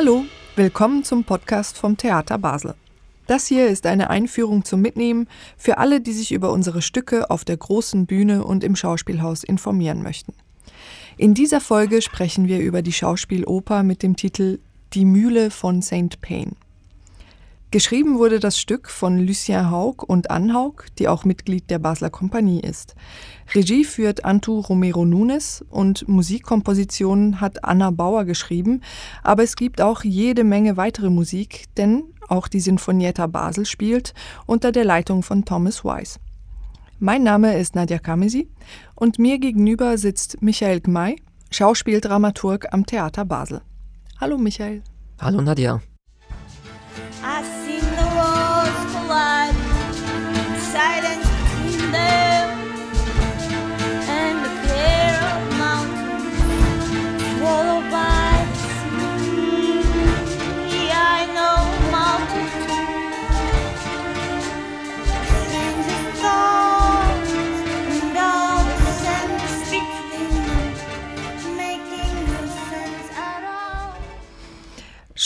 Hallo, willkommen zum Podcast vom Theater Basel. Das hier ist eine Einführung zum Mitnehmen für alle, die sich über unsere Stücke auf der großen Bühne und im Schauspielhaus informieren möchten. In dieser Folge sprechen wir über die Schauspieloper mit dem Titel Die Mühle von St. Payne. Geschrieben wurde das Stück von Lucien Haug und Anne Haug, die auch Mitglied der Basler Kompanie ist. Regie führt Antu Romero Nunes und Musikkompositionen hat Anna Bauer geschrieben, aber es gibt auch jede Menge weitere Musik, denn auch die Sinfonietta Basel spielt unter der Leitung von Thomas Weiss. Mein Name ist Nadja Kamesi und mir gegenüber sitzt Michael Gmei, Schauspieldramaturg am Theater Basel. Hallo Michael. Hallo Nadja.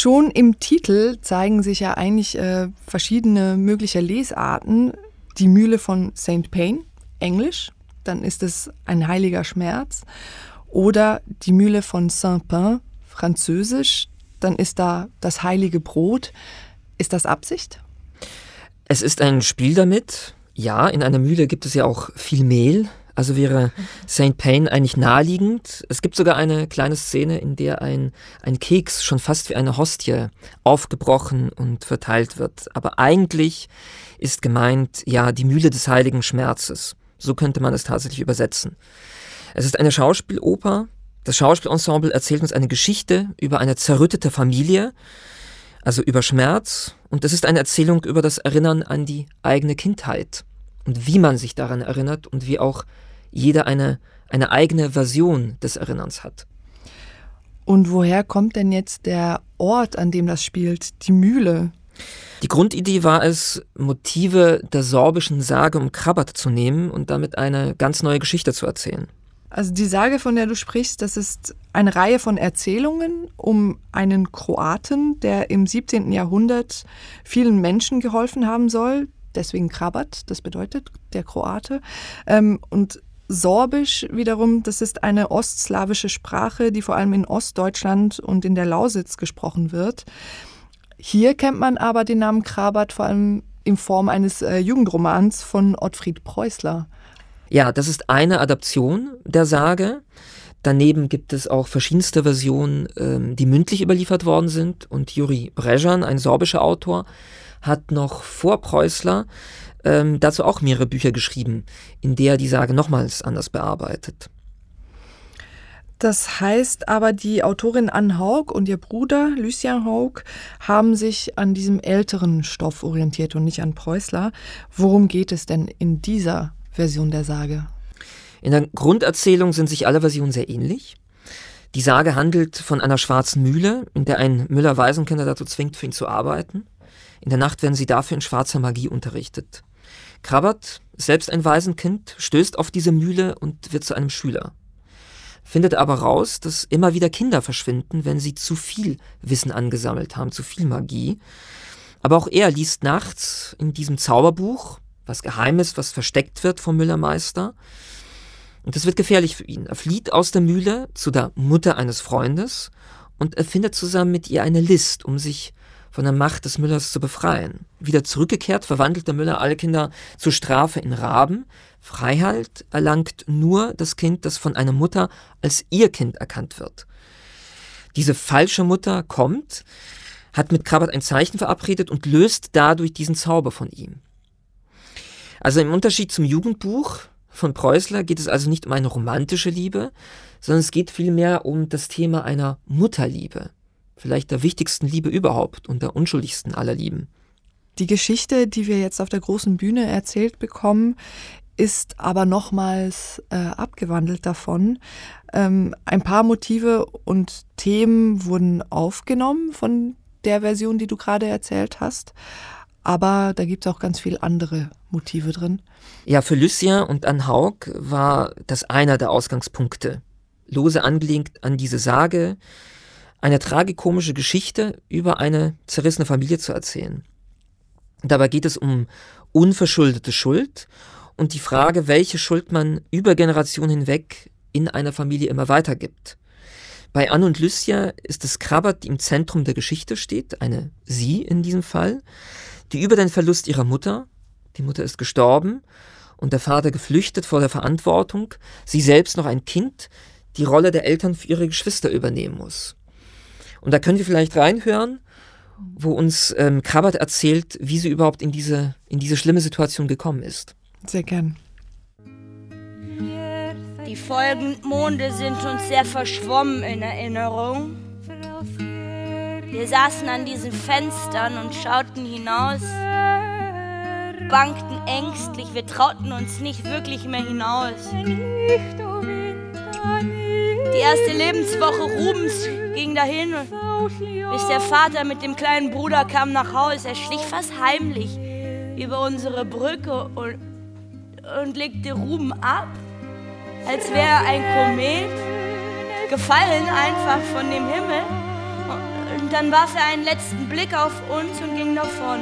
Schon im Titel zeigen sich ja eigentlich äh, verschiedene mögliche Lesarten. Die Mühle von St. Payne, Englisch, dann ist es ein heiliger Schmerz. Oder die Mühle von Saint-Pain, Französisch, dann ist da das heilige Brot. Ist das Absicht? Es ist ein Spiel damit. Ja, in einer Mühle gibt es ja auch viel Mehl, also wäre St. Payne eigentlich naheliegend. Es gibt sogar eine kleine Szene, in der ein, ein Keks schon fast wie eine Hostie aufgebrochen und verteilt wird. Aber eigentlich ist gemeint, ja, die Mühle des heiligen Schmerzes. So könnte man es tatsächlich übersetzen. Es ist eine Schauspieloper. Das Schauspielensemble erzählt uns eine Geschichte über eine zerrüttete Familie, also über Schmerz. Und es ist eine Erzählung über das Erinnern an die eigene Kindheit und wie man sich daran erinnert und wie auch jeder eine, eine eigene Version des Erinnerns hat. Und woher kommt denn jetzt der Ort, an dem das spielt, die Mühle? Die Grundidee war es, Motive der sorbischen Sage um Krabat zu nehmen und damit eine ganz neue Geschichte zu erzählen. Also die Sage, von der du sprichst, das ist eine Reihe von Erzählungen um einen Kroaten, der im 17. Jahrhundert vielen Menschen geholfen haben soll. Deswegen Krabat, das bedeutet der Kroate. Ähm, und Sorbisch wiederum, das ist eine ostslawische Sprache, die vor allem in Ostdeutschland und in der Lausitz gesprochen wird. Hier kennt man aber den Namen Krabat vor allem in Form eines äh, Jugendromans von Ottfried Preußler. Ja, das ist eine Adaption der Sage. Daneben gibt es auch verschiedenste Versionen, ähm, die mündlich überliefert worden sind. Und Juri Brejan, ein sorbischer Autor, hat noch vor Preußler ähm, dazu auch mehrere Bücher geschrieben, in der er die Sage nochmals anders bearbeitet. Das heißt aber, die Autorin Anne Haug und ihr Bruder Lucien Haug haben sich an diesem älteren Stoff orientiert und nicht an Preußler. Worum geht es denn in dieser Version der Sage? In der Grunderzählung sind sich alle Versionen sehr ähnlich. Die Sage handelt von einer schwarzen Mühle, in der ein Müller-Waisenkinder dazu zwingt, für ihn zu arbeiten. In der Nacht werden sie dafür in schwarzer Magie unterrichtet. Krabbert, selbst ein Waisenkind, stößt auf diese Mühle und wird zu einem Schüler. Findet aber raus, dass immer wieder Kinder verschwinden, wenn sie zu viel Wissen angesammelt haben, zu viel Magie. Aber auch er liest nachts in diesem Zauberbuch, was geheim ist, was versteckt wird vom Müllermeister. Und das wird gefährlich für ihn. Er flieht aus der Mühle zu der Mutter eines Freundes und er findet zusammen mit ihr eine List, um sich von der Macht des Müllers zu befreien. Wieder zurückgekehrt verwandelt der Müller alle Kinder zur Strafe in Raben. Freiheit erlangt nur das Kind, das von einer Mutter als ihr Kind erkannt wird. Diese falsche Mutter kommt, hat mit Krabat ein Zeichen verabredet und löst dadurch diesen Zauber von ihm. Also im Unterschied zum Jugendbuch von Preußler geht es also nicht um eine romantische Liebe, sondern es geht vielmehr um das Thema einer Mutterliebe vielleicht der wichtigsten Liebe überhaupt und der unschuldigsten aller Lieben. Die Geschichte, die wir jetzt auf der großen Bühne erzählt bekommen, ist aber nochmals äh, abgewandelt davon. Ähm, ein paar Motive und Themen wurden aufgenommen von der Version, die du gerade erzählt hast. Aber da gibt es auch ganz viele andere Motive drin. Ja, für Lucien und Anne Haug war das einer der Ausgangspunkte. Lose angelegt an diese Sage, eine tragikomische Geschichte über eine zerrissene Familie zu erzählen. Dabei geht es um unverschuldete Schuld und die Frage, welche Schuld man über Generationen hinweg in einer Familie immer weitergibt. Bei Anne und Lucia ist es Krabbert, die im Zentrum der Geschichte steht, eine sie in diesem Fall, die über den Verlust ihrer Mutter, die Mutter ist gestorben und der Vater geflüchtet vor der Verantwortung, sie selbst noch ein Kind, die Rolle der Eltern für ihre Geschwister übernehmen muss. Und da können wir vielleicht reinhören, wo uns ähm, Krabbert erzählt, wie sie überhaupt in diese, in diese schlimme Situation gekommen ist. Sehr gern. Die folgenden Monde sind uns sehr verschwommen in Erinnerung. Wir saßen an diesen Fenstern und schauten hinaus, bangten ängstlich, wir trauten uns nicht wirklich mehr hinaus. Die erste Lebenswoche Rubens ging dahin, bis der Vater mit dem kleinen Bruder kam nach Haus. Er schlich fast heimlich über unsere Brücke und, und legte Ruben ab als wäre ein Komet gefallen einfach von dem Himmel. Und dann warf er einen letzten Blick auf uns und ging davon.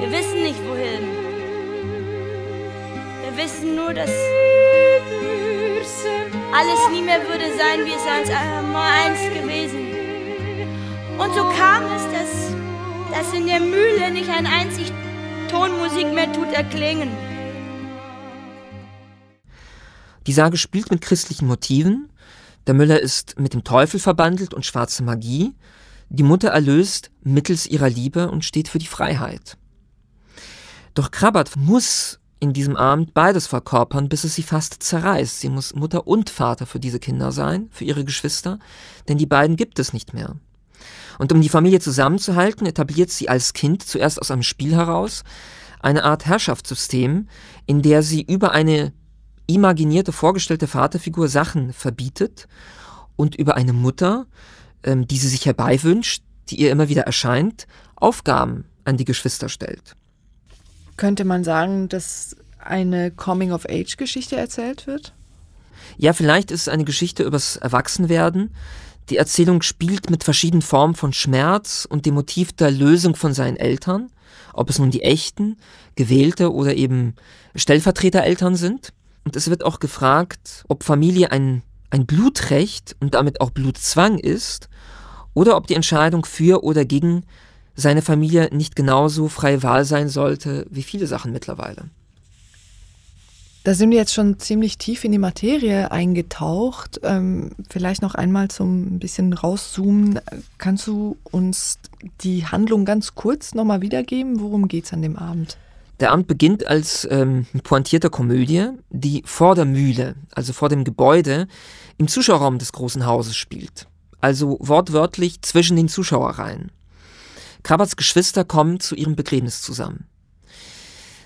Wir wissen nicht wohin. Wir wissen nur, dass alles nie mehr würde sein, wie es einmal einst gewesen. Und so kam es, dass, dass in der Mühle nicht ein einzig Tonmusik mehr tut erklingen. Die Sage spielt mit christlichen Motiven. Der Müller ist mit dem Teufel verbandelt und schwarze Magie. Die Mutter erlöst mittels ihrer Liebe und steht für die Freiheit. Doch Krabbert muss in diesem Abend beides verkörpern, bis es sie fast zerreißt. Sie muss Mutter und Vater für diese Kinder sein, für ihre Geschwister, denn die beiden gibt es nicht mehr. Und um die Familie zusammenzuhalten, etabliert sie als Kind zuerst aus einem Spiel heraus eine Art Herrschaftssystem, in der sie über eine imaginierte, vorgestellte Vaterfigur Sachen verbietet und über eine Mutter, ähm, die sie sich herbeiwünscht, die ihr immer wieder erscheint, Aufgaben an die Geschwister stellt. Könnte man sagen, dass eine Coming-of-Age-Geschichte erzählt wird? Ja, vielleicht ist es eine Geschichte übers Erwachsenwerden. Die Erzählung spielt mit verschiedenen Formen von Schmerz und dem Motiv der Lösung von seinen Eltern, ob es nun die echten, gewählte oder eben Stellvertretereltern sind. Und es wird auch gefragt, ob Familie ein, ein Blutrecht und damit auch Blutzwang ist oder ob die Entscheidung für oder gegen seine Familie nicht genauso freie Wahl sein sollte wie viele Sachen mittlerweile. Da sind wir jetzt schon ziemlich tief in die Materie eingetaucht. Ähm, vielleicht noch einmal zum ein bisschen rauszoomen. Kannst du uns die Handlung ganz kurz nochmal wiedergeben? Worum geht es an dem Abend? Der Abend beginnt als ähm, pointierte Komödie, die vor der Mühle, also vor dem Gebäude, im Zuschauerraum des großen Hauses spielt. Also wortwörtlich zwischen den Zuschauerreihen. Krabberts Geschwister kommen zu ihrem Begräbnis zusammen.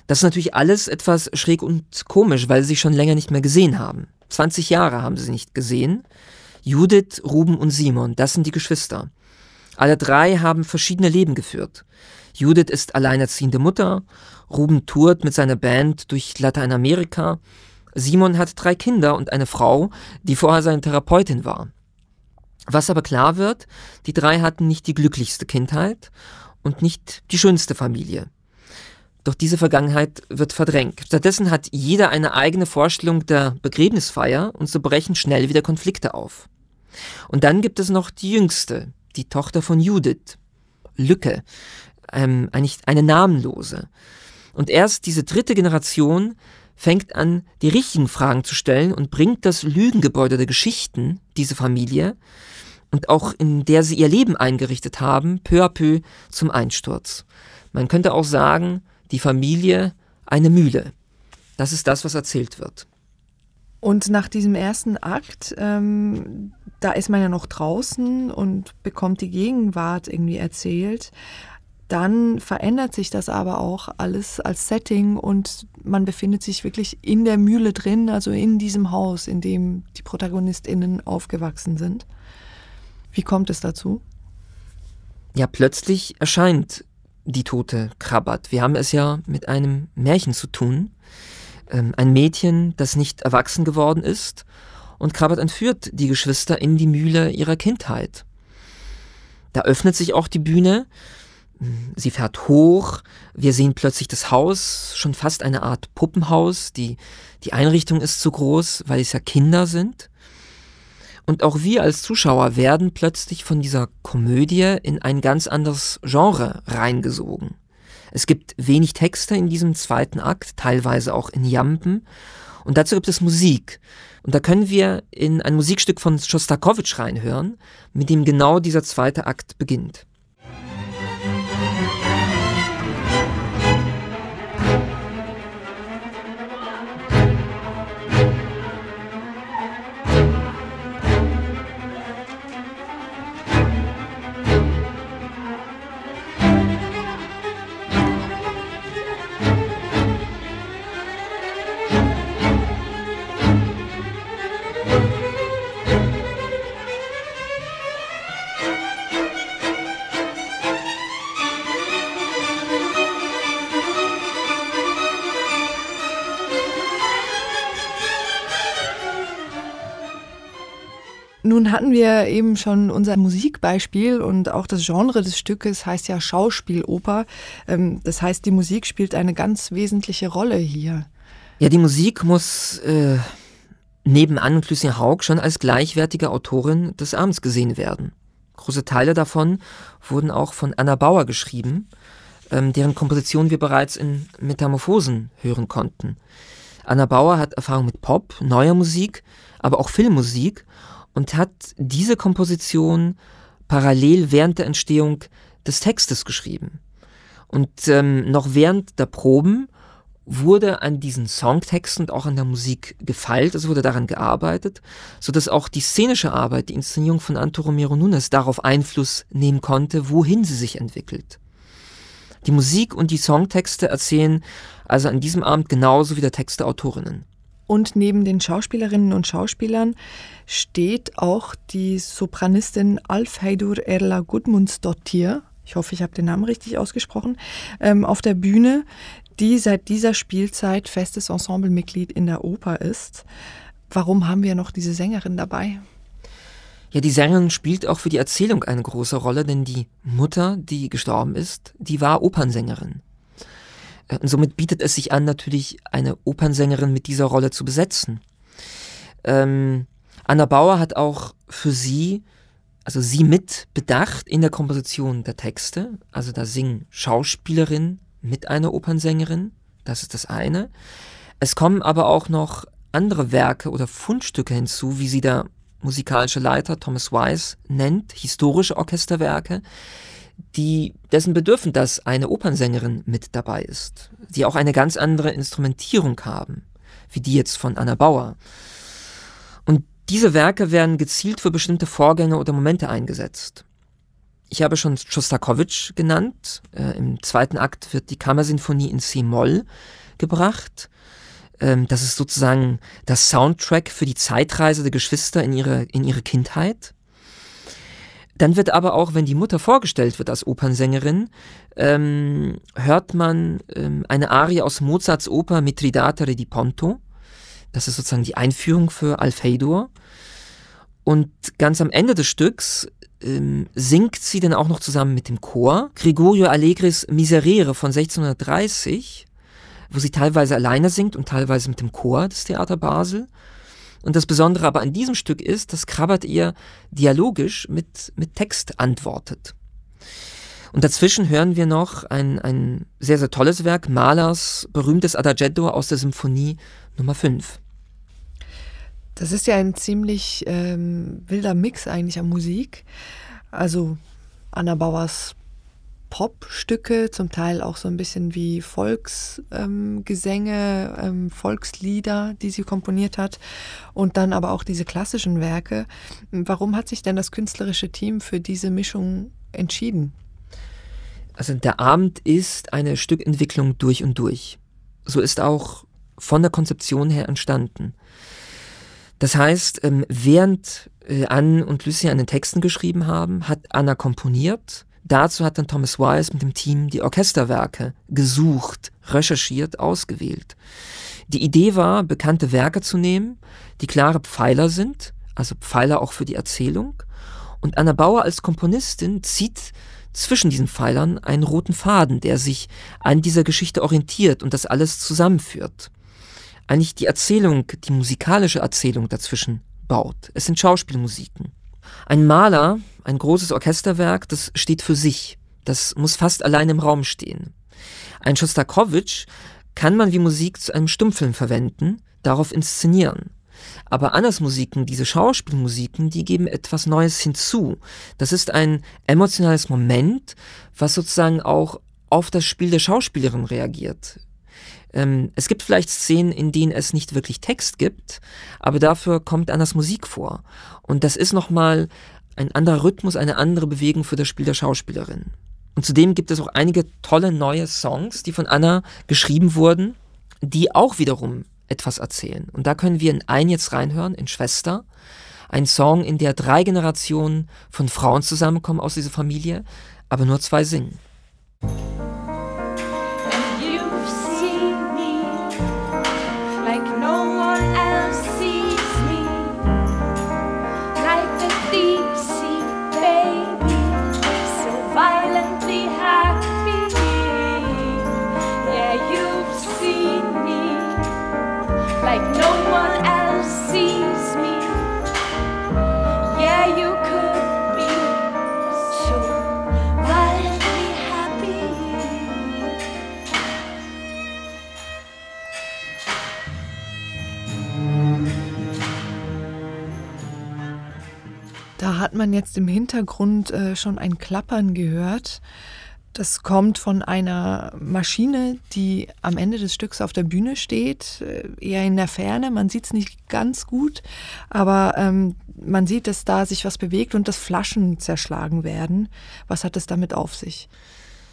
Das ist natürlich alles etwas schräg und komisch, weil sie sich schon länger nicht mehr gesehen haben. 20 Jahre haben sie nicht gesehen. Judith, Ruben und Simon, das sind die Geschwister. Alle drei haben verschiedene Leben geführt. Judith ist alleinerziehende Mutter, Ruben tourt mit seiner Band durch Lateinamerika. Simon hat drei Kinder und eine Frau, die vorher seine Therapeutin war. Was aber klar wird, die drei hatten nicht die glücklichste Kindheit und nicht die schönste Familie. Doch diese Vergangenheit wird verdrängt. Stattdessen hat jeder eine eigene Vorstellung der Begräbnisfeier und so brechen schnell wieder Konflikte auf. Und dann gibt es noch die jüngste, die Tochter von Judith, Lücke, ähm, eigentlich eine namenlose. Und erst diese dritte Generation fängt an, die richtigen Fragen zu stellen und bringt das Lügengebäude der Geschichten, diese Familie, und auch in der sie ihr Leben eingerichtet haben, peu à peu zum Einsturz. Man könnte auch sagen, die Familie eine Mühle. Das ist das, was erzählt wird. Und nach diesem ersten Akt, ähm, da ist man ja noch draußen und bekommt die Gegenwart irgendwie erzählt dann verändert sich das aber auch alles als Setting und man befindet sich wirklich in der Mühle drin, also in diesem Haus, in dem die ProtagonistInnen aufgewachsen sind. Wie kommt es dazu? Ja, plötzlich erscheint die tote Krabbert. Wir haben es ja mit einem Märchen zu tun. Ähm, ein Mädchen, das nicht erwachsen geworden ist und Krabbert entführt die Geschwister in die Mühle ihrer Kindheit. Da öffnet sich auch die Bühne, sie fährt hoch, wir sehen plötzlich das Haus, schon fast eine Art Puppenhaus, die, die Einrichtung ist zu groß, weil es ja Kinder sind. Und auch wir als Zuschauer werden plötzlich von dieser Komödie in ein ganz anderes Genre reingesogen. Es gibt wenig Texte in diesem zweiten Akt, teilweise auch in Jampen. Und dazu gibt es Musik. Und da können wir in ein Musikstück von Schostakowitsch reinhören, mit dem genau dieser zweite Akt beginnt. Nun hatten wir eben schon unser Musikbeispiel und auch das Genre des Stückes heißt ja Schauspieloper. Ähm, das heißt, die Musik spielt eine ganz wesentliche Rolle hier. Ja, die Musik muss äh, neben Anne und Lucien Haug schon als gleichwertige Autorin des Abends gesehen werden. Große Teile davon wurden auch von Anna Bauer geschrieben, ähm, deren Komposition wir bereits in Metamorphosen hören konnten. Anna Bauer hat Erfahrung mit Pop, neuer Musik, aber auch Filmmusik und hat diese Komposition parallel während der Entstehung des Textes geschrieben. Und ähm, noch während der Proben wurde an diesen Songtexten und auch an der Musik gefeilt, es wurde daran gearbeitet, so dass auch die szenische Arbeit, die Inszenierung von Anto Romero Nunes darauf Einfluss nehmen konnte, wohin sie sich entwickelt. Die Musik und die Songtexte erzählen also an diesem Abend genauso wie der Text der Autorinnen. Und neben den Schauspielerinnen und Schauspielern steht auch die Sopranistin Alfheidur Erla Gudmundsdottir, ich hoffe, ich habe den Namen richtig ausgesprochen, ähm, auf der Bühne, die seit dieser Spielzeit festes Ensemblemitglied in der Oper ist. Warum haben wir noch diese Sängerin dabei? Ja, die Sängerin spielt auch für die Erzählung eine große Rolle, denn die Mutter, die gestorben ist, die war Opernsängerin. Und somit bietet es sich an, natürlich eine Opernsängerin mit dieser Rolle zu besetzen. Ähm, Anna Bauer hat auch für sie, also sie mit bedacht in der Komposition der Texte. Also da singen Schauspielerin mit einer Opernsängerin, das ist das eine. Es kommen aber auch noch andere Werke oder Fundstücke hinzu, wie sie der musikalische Leiter Thomas Wise nennt, historische Orchesterwerke, die dessen bedürfen, dass eine Opernsängerin mit dabei ist, die auch eine ganz andere Instrumentierung haben, wie die jetzt von Anna Bauer. Und diese Werke werden gezielt für bestimmte Vorgänge oder Momente eingesetzt. Ich habe schon Schostakowitsch genannt. Äh, Im zweiten Akt wird die Kammersinfonie in C-Moll gebracht. Ähm, das ist sozusagen das Soundtrack für die Zeitreise der Geschwister in ihre, in ihre Kindheit. Dann wird aber auch, wenn die Mutter vorgestellt wird als Opernsängerin, ähm, hört man ähm, eine Arie aus Mozarts Oper Mitridate di Ponto. Das ist sozusagen die Einführung für Alfeidor. Und ganz am Ende des Stücks ähm, singt sie dann auch noch zusammen mit dem Chor Gregorio Allegris Miserere von 1630, wo sie teilweise alleine singt und teilweise mit dem Chor des Theater Basel. Und das Besondere aber an diesem Stück ist, dass Krabbert ihr dialogisch mit, mit Text antwortet. Und dazwischen hören wir noch ein, ein sehr, sehr tolles Werk, Mahlers berühmtes Adagetto aus der Symphonie Nummer 5. Das ist ja ein ziemlich ähm, wilder Mix eigentlich an Musik. Also Anna Bauers Popstücke, zum Teil auch so ein bisschen wie Volksgesänge, ähm, ähm, Volkslieder, die sie komponiert hat und dann aber auch diese klassischen Werke. Warum hat sich denn das künstlerische Team für diese Mischung entschieden? Also der Abend ist eine Stückentwicklung durch und durch. So ist auch von der Konzeption her entstanden. Das heißt, ähm, während äh, Anne und Lucy an den Texten geschrieben haben, hat Anna komponiert Dazu hat dann Thomas Wise mit dem Team die Orchesterwerke gesucht, recherchiert, ausgewählt. Die Idee war, bekannte Werke zu nehmen, die klare Pfeiler sind, also Pfeiler auch für die Erzählung. Und Anna Bauer als Komponistin zieht zwischen diesen Pfeilern einen roten Faden, der sich an dieser Geschichte orientiert und das alles zusammenführt. Eigentlich die Erzählung, die musikalische Erzählung dazwischen baut. Es sind Schauspielmusiken. Ein Maler, ein großes Orchesterwerk, das steht für sich. Das muss fast allein im Raum stehen. Ein Schostakowitsch kann man wie Musik zu einem Stummfilm verwenden, darauf inszenieren. Aber Annas Musiken, diese Schauspielmusiken, die geben etwas Neues hinzu. Das ist ein emotionales Moment, was sozusagen auch auf das Spiel der Schauspielerin reagiert. Ähm, es gibt vielleicht Szenen, in denen es nicht wirklich Text gibt, aber dafür kommt Annas Musik vor. Und das ist nochmal ein anderer Rhythmus, eine andere Bewegung für das Spiel der Schauspielerin. Und zudem gibt es auch einige tolle neue Songs, die von Anna geschrieben wurden, die auch wiederum etwas erzählen. Und da können wir in einen jetzt reinhören, in Schwester. Ein Song, in der drei Generationen von Frauen zusammenkommen aus dieser Familie, aber nur zwei singen. Hat man jetzt im Hintergrund äh, schon ein Klappern gehört. Das kommt von einer Maschine, die am Ende des Stücks auf der Bühne steht, äh, eher in der Ferne. Man sieht es nicht ganz gut, aber ähm, man sieht, dass da sich was bewegt und dass Flaschen zerschlagen werden. Was hat es damit auf sich?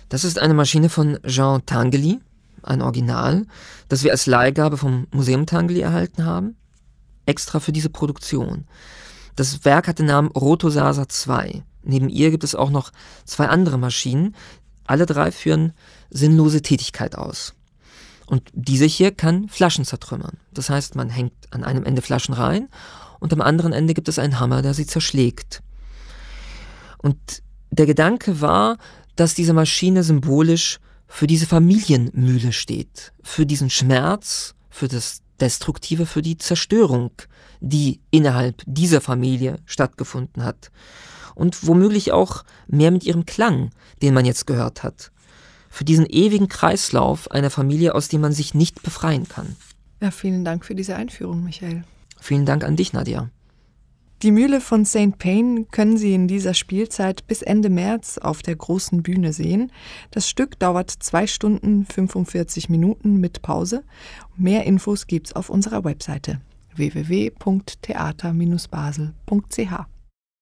Das ist eine Maschine von Jean Tangeli, ein Original, das wir als Leihgabe vom Museum Tangeli erhalten haben, extra für diese Produktion. Das Werk hat den Namen Rotosasa 2. Neben ihr gibt es auch noch zwei andere Maschinen. Alle drei führen sinnlose Tätigkeit aus. Und diese hier kann Flaschen zertrümmern. Das heißt, man hängt an einem Ende Flaschen rein und am anderen Ende gibt es einen Hammer, der sie zerschlägt. Und der Gedanke war, dass diese Maschine symbolisch für diese Familienmühle steht, für diesen Schmerz, für das Destruktive, für die Zerstörung die innerhalb dieser Familie stattgefunden hat. Und womöglich auch mehr mit ihrem Klang, den man jetzt gehört hat. Für diesen ewigen Kreislauf einer Familie, aus dem man sich nicht befreien kann. Ja, vielen Dank für diese Einführung, Michael. Vielen Dank an dich, Nadia. Die Mühle von St. Payne können Sie in dieser Spielzeit bis Ende März auf der großen Bühne sehen. Das Stück dauert zwei Stunden 45 Minuten mit Pause. Mehr Infos gibt's auf unserer Webseite www.theater-basel.ch.